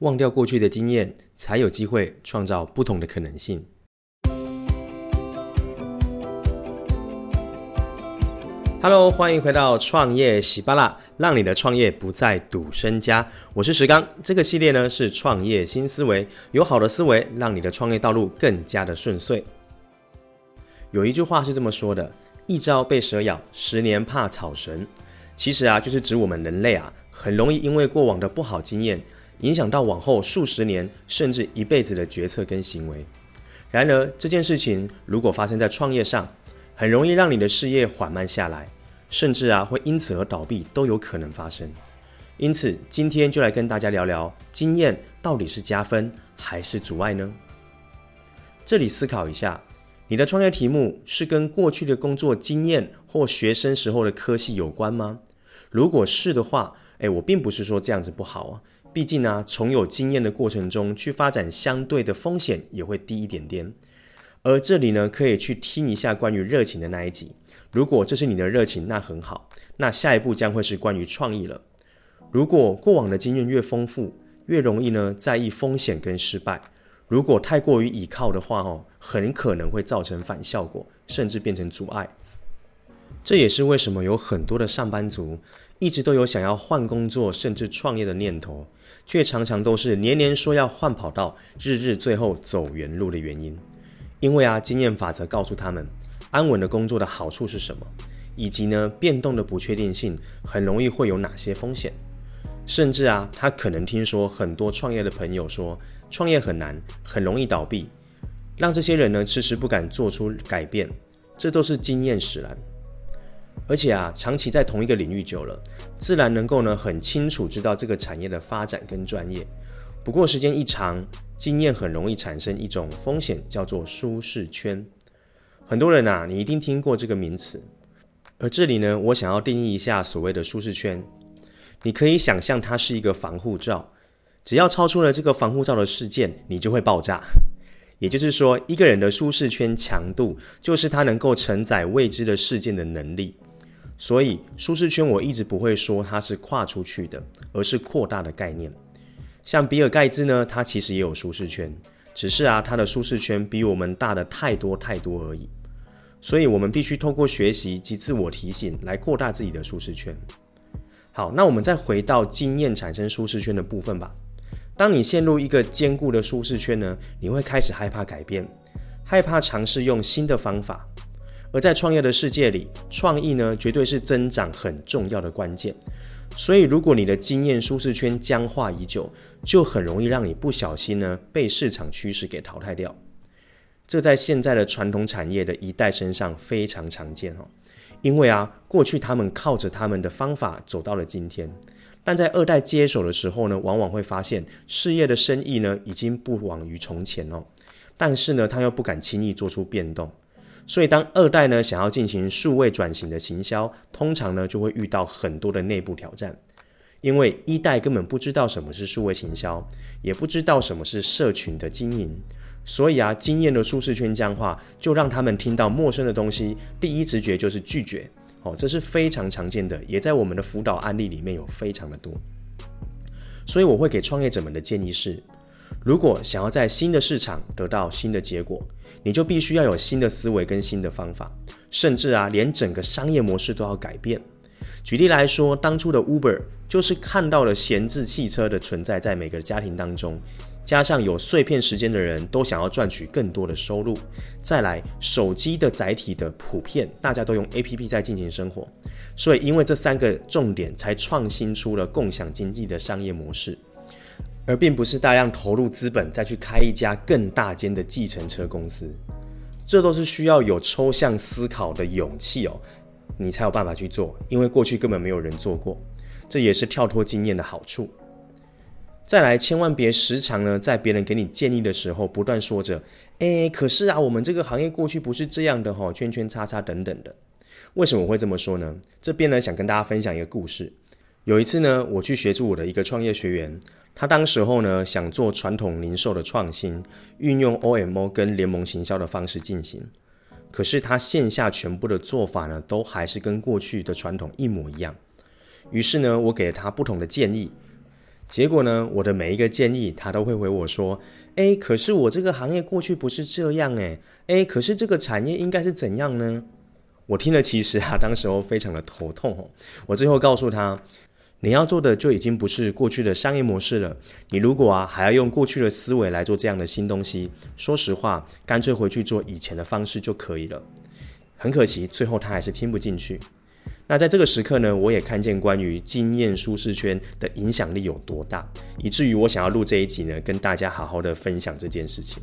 忘掉过去的经验，才有机会创造不同的可能性。Hello，欢迎回到创业喜巴拉，让你的创业不再赌身家。我是石刚，这个系列呢是创业新思维，有好的思维，让你的创业道路更加的顺遂。有一句话是这么说的：一朝被蛇咬，十年怕草绳。其实啊，就是指我们人类啊，很容易因为过往的不好经验，影响到往后数十年甚至一辈子的决策跟行为。然而，这件事情如果发生在创业上，很容易让你的事业缓慢下来，甚至啊会因此而倒闭都有可能发生。因此，今天就来跟大家聊聊，经验到底是加分还是阻碍呢？这里思考一下，你的创业题目是跟过去的工作经验或学生时候的科系有关吗？如果是的话，诶，我并不是说这样子不好啊。毕竟呢，从有经验的过程中去发展，相对的风险也会低一点点。而这里呢，可以去听一下关于热情的那一集。如果这是你的热情，那很好。那下一步将会是关于创意了。如果过往的经验越丰富，越容易呢在意风险跟失败。如果太过于倚靠的话，哦，很可能会造成反效果，甚至变成阻碍。这也是为什么有很多的上班族一直都有想要换工作甚至创业的念头，却常常都是年年说要换跑道，日日最后走原路的原因。因为啊，经验法则告诉他们，安稳的工作的好处是什么，以及呢，变动的不确定性很容易会有哪些风险。甚至啊，他可能听说很多创业的朋友说，创业很难，很容易倒闭，让这些人呢迟迟不敢做出改变，这都是经验使然。而且啊，长期在同一个领域久了，自然能够呢很清楚知道这个产业的发展跟专业。不过时间一长，经验很容易产生一种风险，叫做舒适圈。很多人啊，你一定听过这个名词。而这里呢，我想要定义一下所谓的舒适圈。你可以想象它是一个防护罩，只要超出了这个防护罩的事件，你就会爆炸。也就是说，一个人的舒适圈强度，就是他能够承载未知的事件的能力。所以，舒适圈我一直不会说它是跨出去的，而是扩大的概念。像比尔盖茨呢，他其实也有舒适圈，只是啊，他的舒适圈比我们大的太多太多而已。所以我们必须透过学习及自我提醒来扩大自己的舒适圈。好，那我们再回到经验产生舒适圈的部分吧。当你陷入一个坚固的舒适圈呢，你会开始害怕改变，害怕尝试用新的方法。而在创业的世界里，创意呢，绝对是增长很重要的关键。所以，如果你的经验舒适圈僵化已久，就很容易让你不小心呢被市场趋势给淘汰掉。这在现在的传统产业的一代身上非常常见哦。因为啊，过去他们靠着他们的方法走到了今天，但在二代接手的时候呢，往往会发现事业的生意呢已经不往于从前哦。但是呢，他又不敢轻易做出变动。所以，当二代呢想要进行数位转型的行销，通常呢就会遇到很多的内部挑战，因为一代根本不知道什么是数位行销，也不知道什么是社群的经营，所以啊，经验的舒适圈僵化，就让他们听到陌生的东西，第一直觉就是拒绝。哦，这是非常常见的，也在我们的辅导案例里面有非常的多。所以，我会给创业者们的建议是，如果想要在新的市场得到新的结果，你就必须要有新的思维跟新的方法，甚至啊，连整个商业模式都要改变。举例来说，当初的 Uber 就是看到了闲置汽车的存在在每个家庭当中，加上有碎片时间的人都想要赚取更多的收入，再来手机的载体的普遍，大家都用 APP 在进行生活，所以因为这三个重点，才创新出了共享经济的商业模式。而并不是大量投入资本再去开一家更大间的计程车公司，这都是需要有抽象思考的勇气哦，你才有办法去做，因为过去根本没有人做过，这也是跳脱经验的好处。再来，千万别时常呢在别人给你建议的时候，不断说着“诶，可是啊，我们这个行业过去不是这样的哈，圈圈叉叉等等的”。为什么我会这么说呢？这边呢想跟大家分享一个故事。有一次呢，我去协助我的一个创业学员。他当时候呢，想做传统零售的创新，运用 OMO 跟联盟行销的方式进行。可是他线下全部的做法呢，都还是跟过去的传统一模一样。于是呢，我给了他不同的建议。结果呢，我的每一个建议，他都会回我说：“诶，可是我这个行业过去不是这样诶，诶，可是这个产业应该是怎样呢？”我听了，其实啊，当时候非常的头痛。我最后告诉他：“你要做的就已经不是过去的商业模式了。你如果啊还要用过去的思维来做这样的新东西，说实话，干脆回去做以前的方式就可以了。”很可惜，最后他还是听不进去。那在这个时刻呢，我也看见关于经验舒适圈的影响力有多大，以至于我想要录这一集呢，跟大家好好的分享这件事情。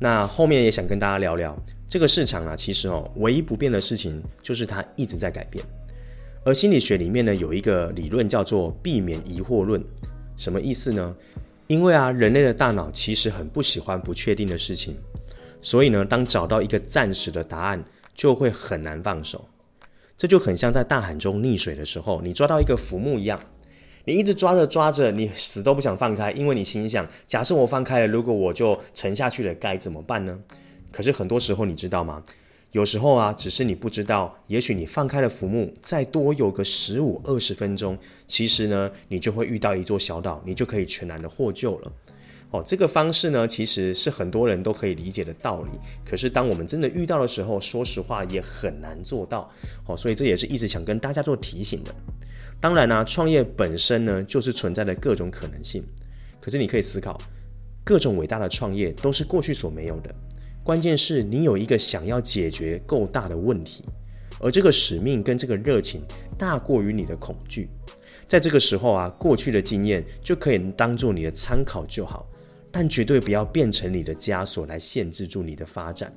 那后面也想跟大家聊聊这个市场啊，其实哦，唯一不变的事情就是它一直在改变。而心理学里面呢，有一个理论叫做避免疑惑论，什么意思呢？因为啊，人类的大脑其实很不喜欢不确定的事情，所以呢，当找到一个暂时的答案，就会很难放手。这就很像在大海中溺水的时候，你抓到一个浮木一样，你一直抓着抓着，你死都不想放开，因为你心想：假设我放开了，如果我就沉下去了，该怎么办呢？可是很多时候，你知道吗？有时候啊，只是你不知道，也许你放开了浮木，再多游个十五二十分钟，其实呢，你就会遇到一座小岛，你就可以全然的获救了。哦，这个方式呢，其实是很多人都可以理解的道理。可是当我们真的遇到的时候，说实话也很难做到。哦，所以这也是一直想跟大家做提醒的。当然呢，创业本身呢，就是存在的各种可能性。可是你可以思考，各种伟大的创业都是过去所没有的。关键是你有一个想要解决够大的问题，而这个使命跟这个热情大过于你的恐惧。在这个时候啊，过去的经验就可以当做你的参考就好。但绝对不要变成你的枷锁来限制住你的发展。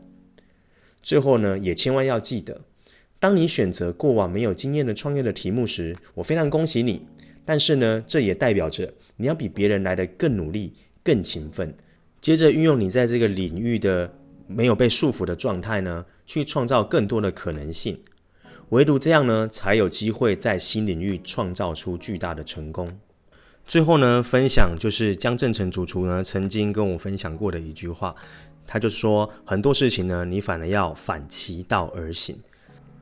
最后呢，也千万要记得，当你选择过往没有经验的创业的题目时，我非常恭喜你。但是呢，这也代表着你要比别人来得更努力、更勤奋。接着运用你在这个领域的没有被束缚的状态呢，去创造更多的可能性。唯独这样呢，才有机会在新领域创造出巨大的成功。最后呢，分享就是江正成主厨呢曾经跟我分享过的一句话，他就说很多事情呢，你反而要反其道而行。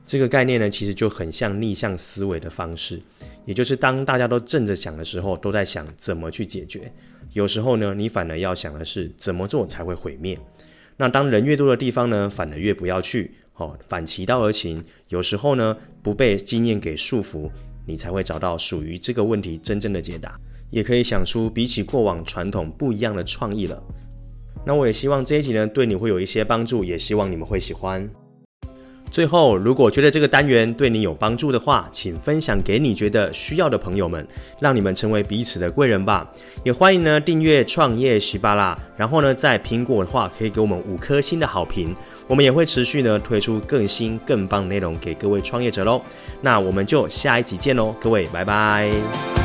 这个概念呢，其实就很像逆向思维的方式，也就是当大家都正着想的时候，都在想怎么去解决。有时候呢，你反而要想的是怎么做才会毁灭。那当人越多的地方呢，反而越不要去。哦，反其道而行。有时候呢，不被经验给束缚，你才会找到属于这个问题真正的解答。也可以想出比起过往传统不一样的创意了。那我也希望这一集呢，对你会有一些帮助，也希望你们会喜欢。最后，如果觉得这个单元对你有帮助的话，请分享给你觉得需要的朋友们，让你们成为彼此的贵人吧。也欢迎呢订阅创业喜巴拉，然后呢在苹果的话可以给我们五颗星的好评。我们也会持续呢推出更新更棒的内容给各位创业者喽。那我们就下一集见喽，各位拜拜。